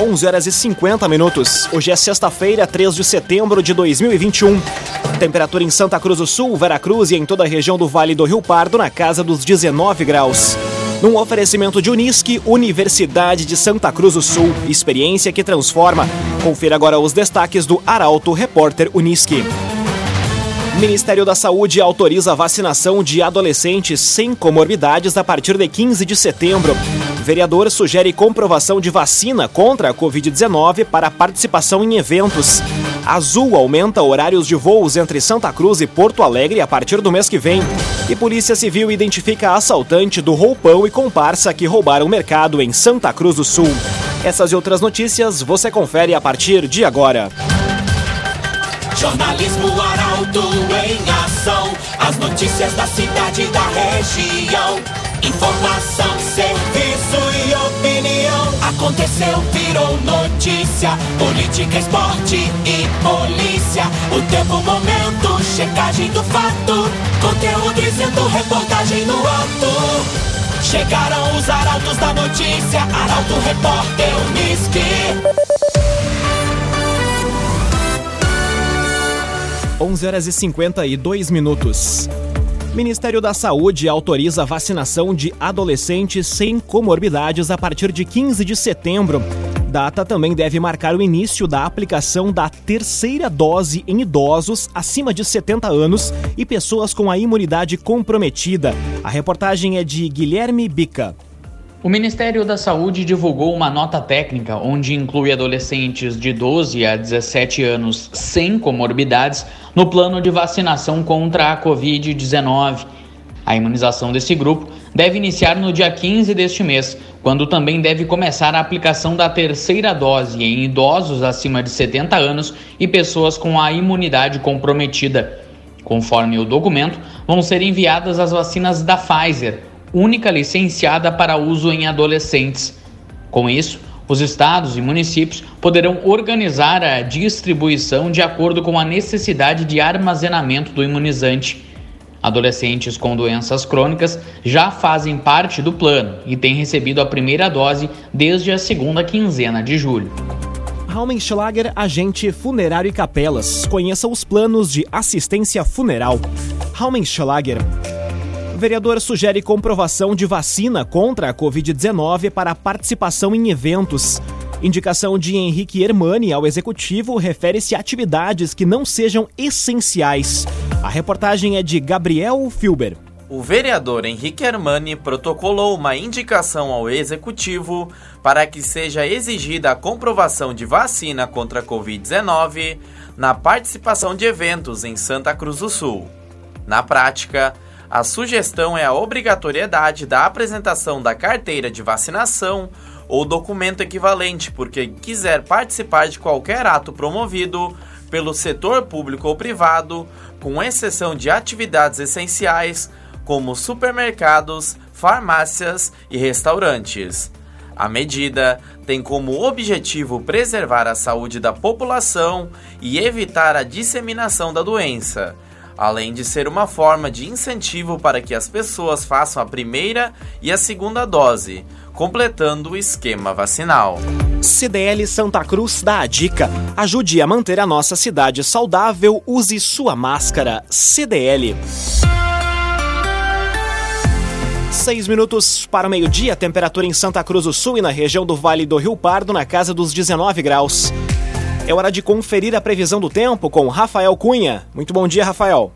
11 horas e 50 minutos. Hoje é sexta-feira, 3 de setembro de 2021. Temperatura em Santa Cruz do Sul, Veracruz e em toda a região do Vale do Rio Pardo na casa dos 19 graus. Num oferecimento de Unisque, Universidade de Santa Cruz do Sul. Experiência que transforma. Confira agora os destaques do Arauto Repórter Unisque. Ministério da Saúde autoriza a vacinação de adolescentes sem comorbidades a partir de 15 de setembro. Vereador sugere comprovação de vacina contra a Covid-19 para participação em eventos. Azul aumenta horários de voos entre Santa Cruz e Porto Alegre a partir do mês que vem. E Polícia Civil identifica assaltante do roupão e comparsa que roubaram mercado em Santa Cruz do Sul. Essas e outras notícias você confere a partir de agora. Jornalismo Arauto em ação. As notícias da cidade e da região. Informação, serviço e opinião. Aconteceu, virou notícia. Política, esporte e polícia. O tempo, momento, checagem do fato. Conteúdo dizendo, reportagem no ato. Chegaram os arautos da notícia. Arauto, repórter, Unisque. 11 horas e 52 minutos. Ministério da Saúde autoriza a vacinação de adolescentes sem comorbidades a partir de 15 de setembro. Data também deve marcar o início da aplicação da terceira dose em idosos acima de 70 anos e pessoas com a imunidade comprometida. A reportagem é de Guilherme Bica. O Ministério da Saúde divulgou uma nota técnica onde inclui adolescentes de 12 a 17 anos sem comorbidades no plano de vacinação contra a Covid-19. A imunização desse grupo deve iniciar no dia 15 deste mês, quando também deve começar a aplicação da terceira dose em idosos acima de 70 anos e pessoas com a imunidade comprometida. Conforme o documento, vão ser enviadas as vacinas da Pfizer única licenciada para uso em adolescentes. Com isso, os estados e municípios poderão organizar a distribuição de acordo com a necessidade de armazenamento do imunizante. Adolescentes com doenças crônicas já fazem parte do plano e têm recebido a primeira dose desde a segunda quinzena de julho. Raumenschlager, agente funerário e capelas. Conheça os planos de assistência funeral. Raumenschlager vereador sugere comprovação de vacina contra a Covid-19 para participação em eventos. Indicação de Henrique Hermani ao executivo refere-se a atividades que não sejam essenciais. A reportagem é de Gabriel Filber. O vereador Henrique Hermani protocolou uma indicação ao executivo para que seja exigida a comprovação de vacina contra a Covid-19 na participação de eventos em Santa Cruz do Sul. Na prática, a sugestão é a obrigatoriedade da apresentação da carteira de vacinação ou documento equivalente por quem quiser participar de qualquer ato promovido pelo setor público ou privado, com exceção de atividades essenciais como supermercados, farmácias e restaurantes. A medida tem como objetivo preservar a saúde da população e evitar a disseminação da doença além de ser uma forma de incentivo para que as pessoas façam a primeira e a segunda dose, completando o esquema vacinal. CDL Santa Cruz dá a dica: ajude a manter a nossa cidade saudável, use sua máscara. CDL. Seis minutos para o meio-dia, temperatura em Santa Cruz do Sul e na região do Vale do Rio Pardo na casa dos 19 graus. É hora de conferir a previsão do tempo com Rafael Cunha. Muito bom dia, Rafael.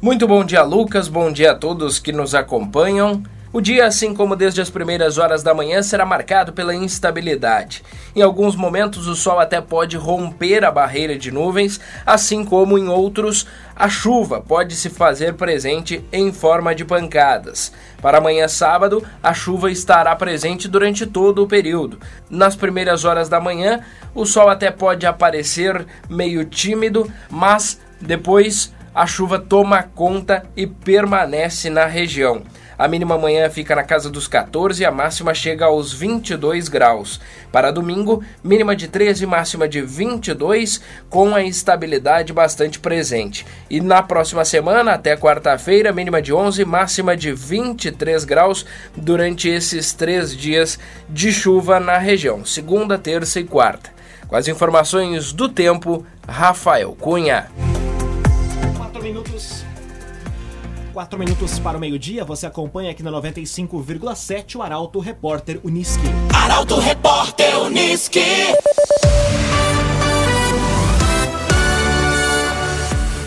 Muito bom dia, Lucas. Bom dia a todos que nos acompanham. O dia, assim como desde as primeiras horas da manhã, será marcado pela instabilidade. Em alguns momentos, o sol até pode romper a barreira de nuvens, assim como em outros, a chuva pode se fazer presente em forma de pancadas. Para amanhã, sábado, a chuva estará presente durante todo o período. Nas primeiras horas da manhã, o sol até pode aparecer meio tímido, mas depois a chuva toma conta e permanece na região. A mínima amanhã fica na casa dos 14 e a máxima chega aos 22 graus. Para domingo, mínima de 13 e máxima de 22, com a estabilidade bastante presente. E na próxima semana, até quarta-feira, mínima de 11, máxima de 23 graus durante esses três dias de chuva na região, segunda, terça e quarta. Com as informações do tempo, Rafael Cunha. 4 minutos para o meio-dia, você acompanha aqui na 95,7 o Arauto Repórter Uniski. Arauto Repórter Uniski.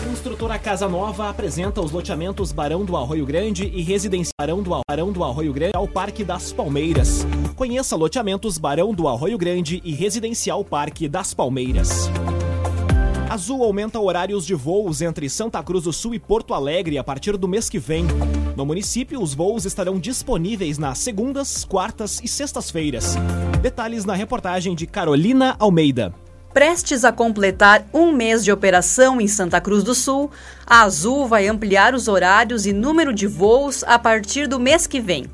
Construtora Casa Nova apresenta os loteamentos Barão do Arroio Grande e Residência Barão do, Barão do Arroio Grande ao Parque das Palmeiras. Conheça loteamentos Barão do Arroio Grande e Residencial Parque das Palmeiras. Azul aumenta horários de voos entre Santa Cruz do Sul e Porto Alegre a partir do mês que vem. No município, os voos estarão disponíveis nas segundas, quartas e sextas-feiras. Detalhes na reportagem de Carolina Almeida. Prestes a completar um mês de operação em Santa Cruz do Sul, a Azul vai ampliar os horários e número de voos a partir do mês que vem.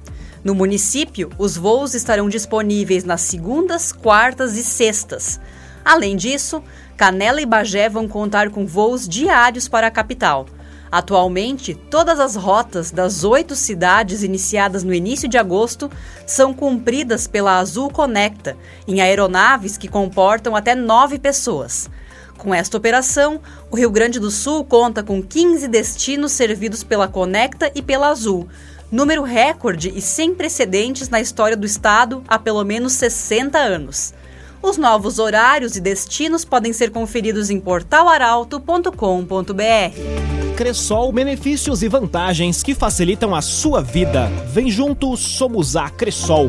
No município, os voos estarão disponíveis nas segundas, quartas e sextas. Além disso, Canela e Bagé vão contar com voos diários para a capital. Atualmente, todas as rotas das oito cidades iniciadas no início de agosto são cumpridas pela Azul Conecta, em aeronaves que comportam até nove pessoas. Com esta operação, o Rio Grande do Sul conta com 15 destinos servidos pela Conecta e pela Azul, número recorde e sem precedentes na história do estado há pelo menos 60 anos. Os novos horários e destinos podem ser conferidos em portalaralto.com.br. Cressol, benefícios e vantagens que facilitam a sua vida. Vem junto, somos a Cressol.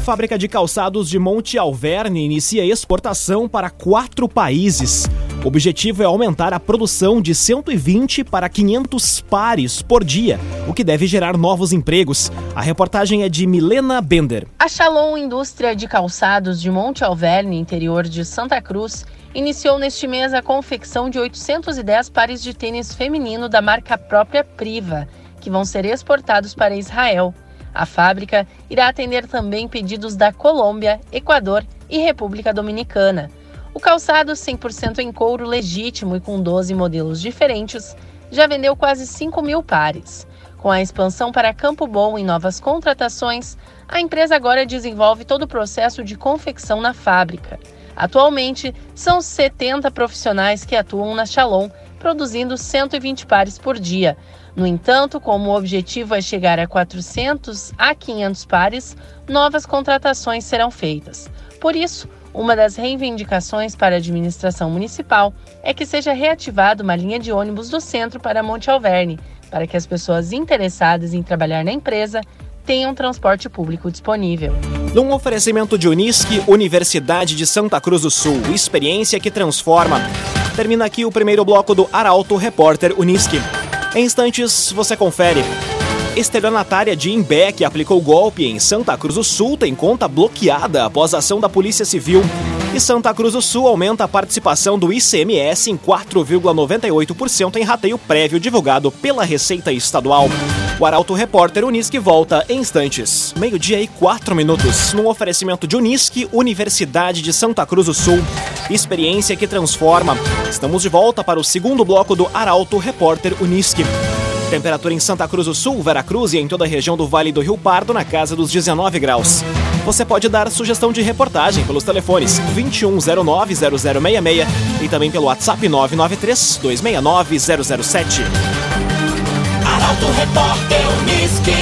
Fábrica de calçados de Monte Alverne inicia exportação para quatro países. O objetivo é aumentar a produção de 120 para 500 pares por dia, o que deve gerar novos empregos. A reportagem é de Milena Bender. A Shalom Indústria de Calçados de Monte Alverne, interior de Santa Cruz, iniciou neste mês a confecção de 810 pares de tênis feminino da marca própria Priva, que vão ser exportados para Israel. A fábrica irá atender também pedidos da Colômbia, Equador e República Dominicana. O calçado 100% em couro legítimo e com 12 modelos diferentes já vendeu quase 5 mil pares. Com a expansão para Campo Bom e novas contratações, a empresa agora desenvolve todo o processo de confecção na fábrica. Atualmente, são 70 profissionais que atuam na Shalom, produzindo 120 pares por dia. No entanto, como o objetivo é chegar a 400 a 500 pares, novas contratações serão feitas. Por isso, uma das reivindicações para a administração municipal é que seja reativada uma linha de ônibus do centro para Monte Alverne, para que as pessoas interessadas em trabalhar na empresa tenham transporte público disponível. Num oferecimento de Unisque, Universidade de Santa Cruz do Sul, experiência que transforma. Termina aqui o primeiro bloco do Arauto Repórter Unisque. Em instantes, você confere. Estelionatária de Imbé, que aplicou golpe em Santa Cruz do Sul, tem conta bloqueada após ação da Polícia Civil. E Santa Cruz do Sul aumenta a participação do ICMS em 4,98% em rateio prévio divulgado pela Receita Estadual. O Arauto Repórter Unisque volta em instantes. Meio-dia e quatro minutos, num oferecimento de Unisque, Universidade de Santa Cruz do Sul. Experiência que transforma. Estamos de volta para o segundo bloco do Arauto Repórter Unisque. Temperatura em Santa Cruz do Sul, Veracruz e em toda a região do Vale do Rio Pardo na casa dos 19 graus. Você pode dar sugestão de reportagem pelos telefones 2109-0066 e também pelo WhatsApp 993-269-007. Arauto Repórter Unisque.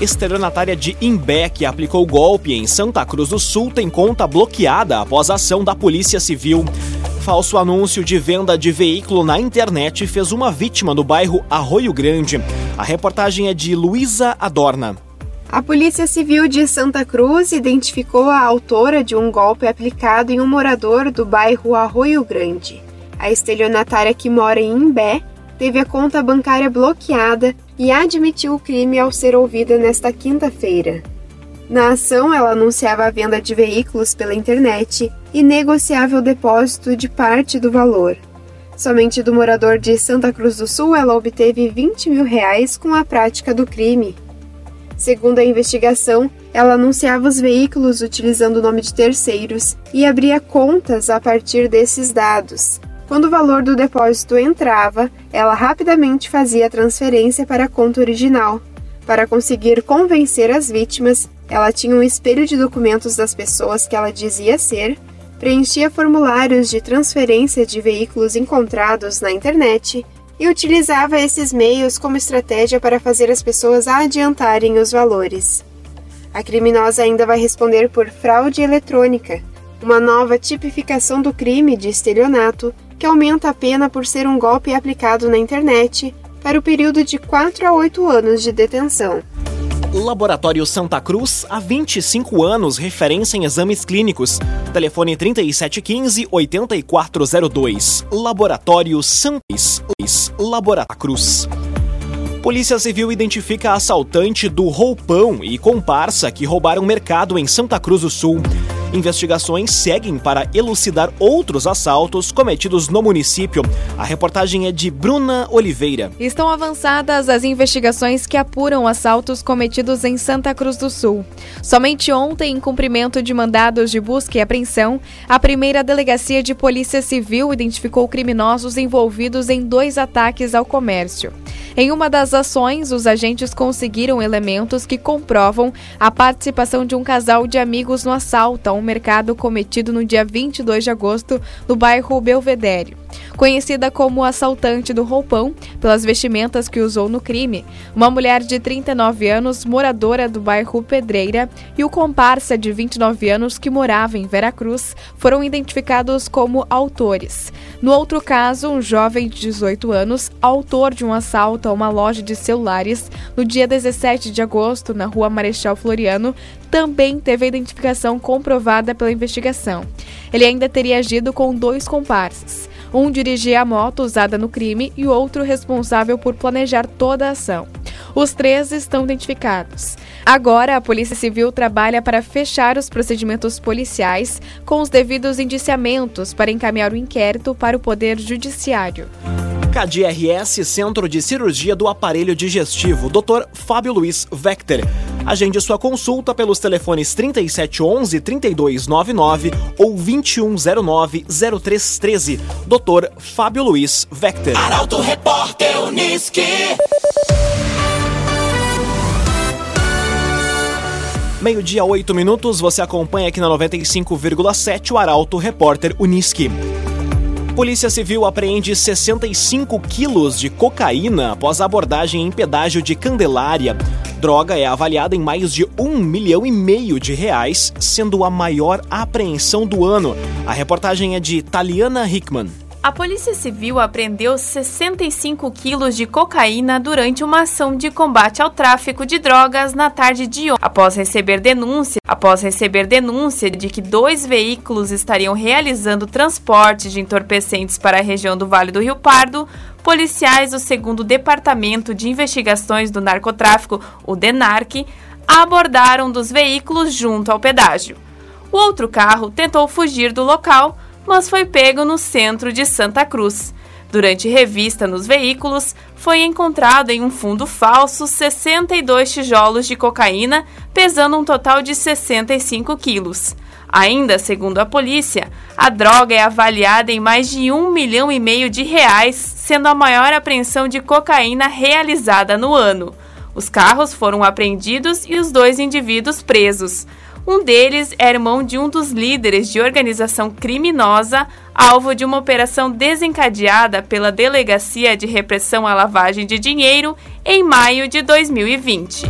Estelionatária de Imbé, que aplicou golpe em Santa Cruz do Sul, tem conta bloqueada após a ação da Polícia Civil. Falso anúncio de venda de veículo na internet fez uma vítima no bairro Arroio Grande. A reportagem é de Luísa Adorna. A Polícia Civil de Santa Cruz identificou a autora de um golpe aplicado em um morador do bairro Arroio Grande. A estelionatária que mora em Imbé teve a conta bancária bloqueada e admitiu o crime ao ser ouvida nesta quinta-feira. Na ação, ela anunciava a venda de veículos pela internet e negociava o depósito de parte do valor. Somente do morador de Santa Cruz do Sul ela obteve 20 mil reais com a prática do crime. Segundo a investigação, ela anunciava os veículos utilizando o nome de terceiros e abria contas a partir desses dados. Quando o valor do depósito entrava, ela rapidamente fazia a transferência para a conta original. Para conseguir convencer as vítimas, ela tinha um espelho de documentos das pessoas que ela dizia ser preenchia formulários de transferência de veículos encontrados na internet e utilizava esses meios como estratégia para fazer as pessoas adiantarem os valores. A criminosa ainda vai responder por fraude eletrônica, uma nova tipificação do crime de estelionato que aumenta a pena por ser um golpe aplicado na internet para o período de 4 a 8 anos de detenção. Laboratório Santa Cruz, há 25 anos, referência em exames clínicos. Telefone 3715-8402. Laboratório Santa Cruz. Laboratório Cruz. Polícia Civil identifica assaltante do roupão e comparsa que roubaram mercado em Santa Cruz do Sul. Investigações seguem para elucidar outros assaltos cometidos no município. A reportagem é de Bruna Oliveira. Estão avançadas as investigações que apuram assaltos cometidos em Santa Cruz do Sul. Somente ontem, em cumprimento de mandados de busca e apreensão, a primeira delegacia de Polícia Civil identificou criminosos envolvidos em dois ataques ao comércio. Em uma das ações, os agentes conseguiram elementos que comprovam a participação de um casal de amigos no assalto um mercado cometido no dia 22 de agosto no bairro Belvedere. Conhecida como assaltante do roupão pelas vestimentas que usou no crime, uma mulher de 39 anos, moradora do bairro Pedreira, e o comparsa de 29 anos que morava em Veracruz foram identificados como autores. No outro caso, um jovem de 18 anos, autor de um assalto a uma loja de celulares no dia 17 de agosto na rua Marechal Floriano, também teve a identificação comprovada pela investigação. Ele ainda teria agido com dois comparsas. Um dirigia a moto usada no crime e o outro responsável por planejar toda a ação. Os três estão identificados. Agora, a Polícia Civil trabalha para fechar os procedimentos policiais com os devidos indiciamentos para encaminhar o inquérito para o Poder Judiciário. KDRS Centro de Cirurgia do Aparelho Digestivo, Dr. Fábio Luiz Vector. Agende sua consulta pelos telefones 3711-3299 ou 2109-0313. Dr. Fábio Luiz Vector. Arauto Repórter Uniski. Meio-dia, oito minutos, você acompanha aqui na 95,7 o Arauto Repórter Uniski. Polícia Civil apreende 65 quilos de cocaína após abordagem em pedágio de Candelária. Droga é avaliada em mais de um milhão e meio de reais, sendo a maior apreensão do ano. A reportagem é de Taliana Hickman. A Polícia Civil apreendeu 65 quilos de cocaína durante uma ação de combate ao tráfico de drogas na tarde de ontem, após receber denúncia, após receber denúncia de que dois veículos estariam realizando transporte de entorpecentes para a região do Vale do Rio Pardo. Policiais do segundo Departamento de Investigações do Narcotráfico, o DENARC, abordaram dos veículos junto ao pedágio. O outro carro tentou fugir do local, mas foi pego no centro de Santa Cruz. Durante revista nos veículos, foi encontrado em um fundo falso 62 tijolos de cocaína, pesando um total de 65 quilos. Ainda, segundo a polícia, a droga é avaliada em mais de um milhão e meio de reais, sendo a maior apreensão de cocaína realizada no ano. Os carros foram apreendidos e os dois indivíduos presos. Um deles é irmão de um dos líderes de organização criminosa, alvo de uma operação desencadeada pela Delegacia de Repressão à Lavagem de Dinheiro em maio de 2020.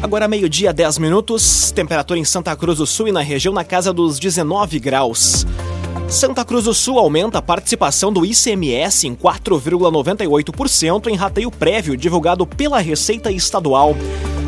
Agora meio-dia, 10 minutos, temperatura em Santa Cruz do Sul e na região na casa dos 19 graus. Santa Cruz do Sul aumenta a participação do ICMS em 4,98% em rateio prévio divulgado pela Receita Estadual.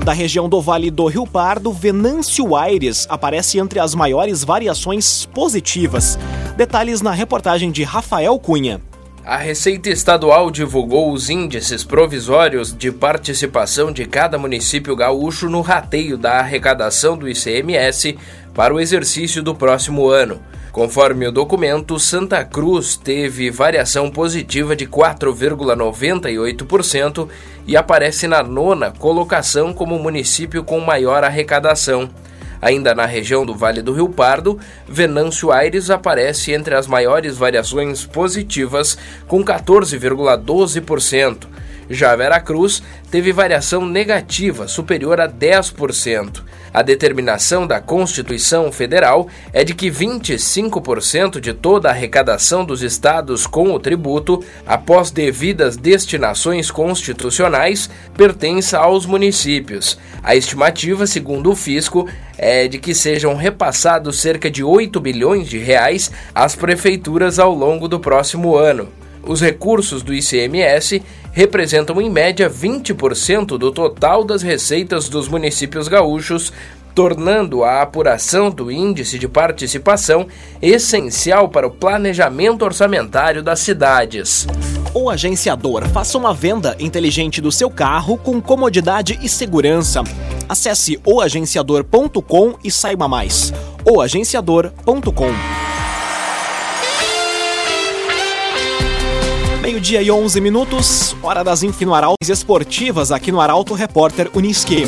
Da região do Vale do Rio Pardo, Venâncio Aires aparece entre as maiores variações positivas. Detalhes na reportagem de Rafael Cunha. A Receita Estadual divulgou os índices provisórios de participação de cada município gaúcho no rateio da arrecadação do ICMS para o exercício do próximo ano. Conforme o documento, Santa Cruz teve variação positiva de 4,98% e aparece na nona colocação como município com maior arrecadação. Ainda na região do Vale do Rio Pardo, Venâncio Aires aparece entre as maiores variações positivas, com 14,12%. Já Veracruz teve variação negativa superior a 10%. A determinação da Constituição Federal é de que 25% de toda a arrecadação dos estados com o tributo, após devidas destinações constitucionais, pertença aos municípios. A estimativa, segundo o fisco, é de que sejam repassados cerca de 8 bilhões de reais às prefeituras ao longo do próximo ano. Os recursos do ICMS representam em média 20% do total das receitas dos municípios gaúchos, tornando a apuração do índice de participação essencial para o planejamento orçamentário das cidades. O agenciador faça uma venda inteligente do seu carro com comodidade e segurança. Acesse oagenciador.com e saiba mais. oagenciador.com Meio-dia e 11 minutos, hora das Infinuarautas esportivas aqui no Arauto Repórter Uniski.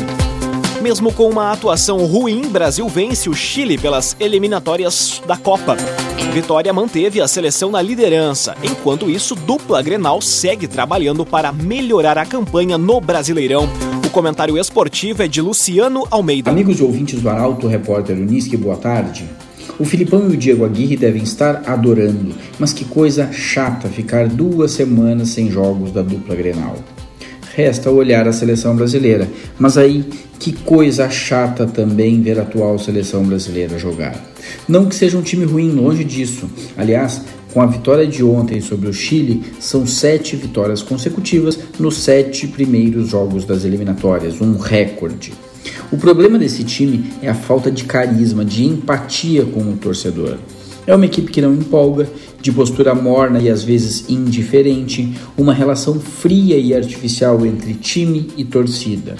Mesmo com uma atuação ruim, Brasil vence o Chile pelas eliminatórias da Copa. Vitória manteve a seleção na liderança, enquanto isso, dupla Grenal segue trabalhando para melhorar a campanha no Brasileirão. O comentário esportivo é de Luciano Almeida. Amigos e ouvintes do Arauto Repórter Uniski, boa tarde. O Filipão e o Diego Aguirre devem estar adorando, mas que coisa chata ficar duas semanas sem jogos da dupla Grenal. Resta olhar a seleção brasileira, mas aí que coisa chata também ver a atual seleção brasileira jogar. Não que seja um time ruim, longe disso. Aliás, com a vitória de ontem sobre o Chile, são sete vitórias consecutivas nos sete primeiros jogos das eliminatórias, um recorde. O problema desse time é a falta de carisma, de empatia com o torcedor. É uma equipe que não empolga, de postura morna e às vezes indiferente, uma relação fria e artificial entre time e torcida.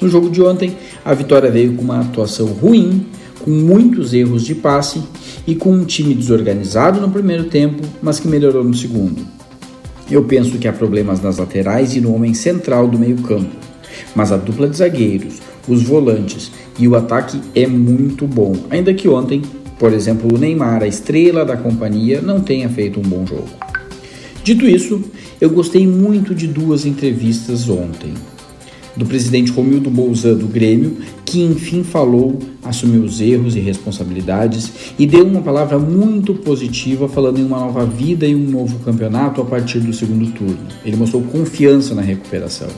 No jogo de ontem, a vitória veio com uma atuação ruim, com muitos erros de passe e com um time desorganizado no primeiro tempo, mas que melhorou no segundo. Eu penso que há problemas nas laterais e no homem central do meio-campo, mas a dupla de zagueiros, os volantes e o ataque é muito bom, ainda que ontem, por exemplo, o Neymar, a estrela da companhia, não tenha feito um bom jogo. Dito isso, eu gostei muito de duas entrevistas ontem. Do presidente Romildo Bolzan do Grêmio, que enfim falou, assumiu os erros e responsabilidades e deu uma palavra muito positiva falando em uma nova vida e um novo campeonato a partir do segundo turno. Ele mostrou confiança na recuperação.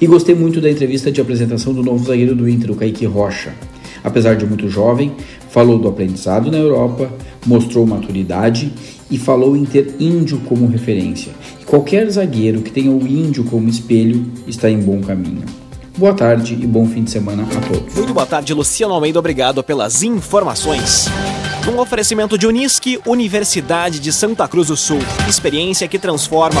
E gostei muito da entrevista de apresentação do novo zagueiro do Inter, o Kaique Rocha. Apesar de muito jovem, falou do aprendizado na Europa, mostrou maturidade e falou em ter índio como referência. E qualquer zagueiro que tenha o índio como espelho está em bom caminho. Boa tarde e bom fim de semana a todos. Muito boa tarde, Luciano Almeida. Obrigado pelas informações. Um oferecimento de Unisque, Universidade de Santa Cruz do Sul. Experiência que transforma.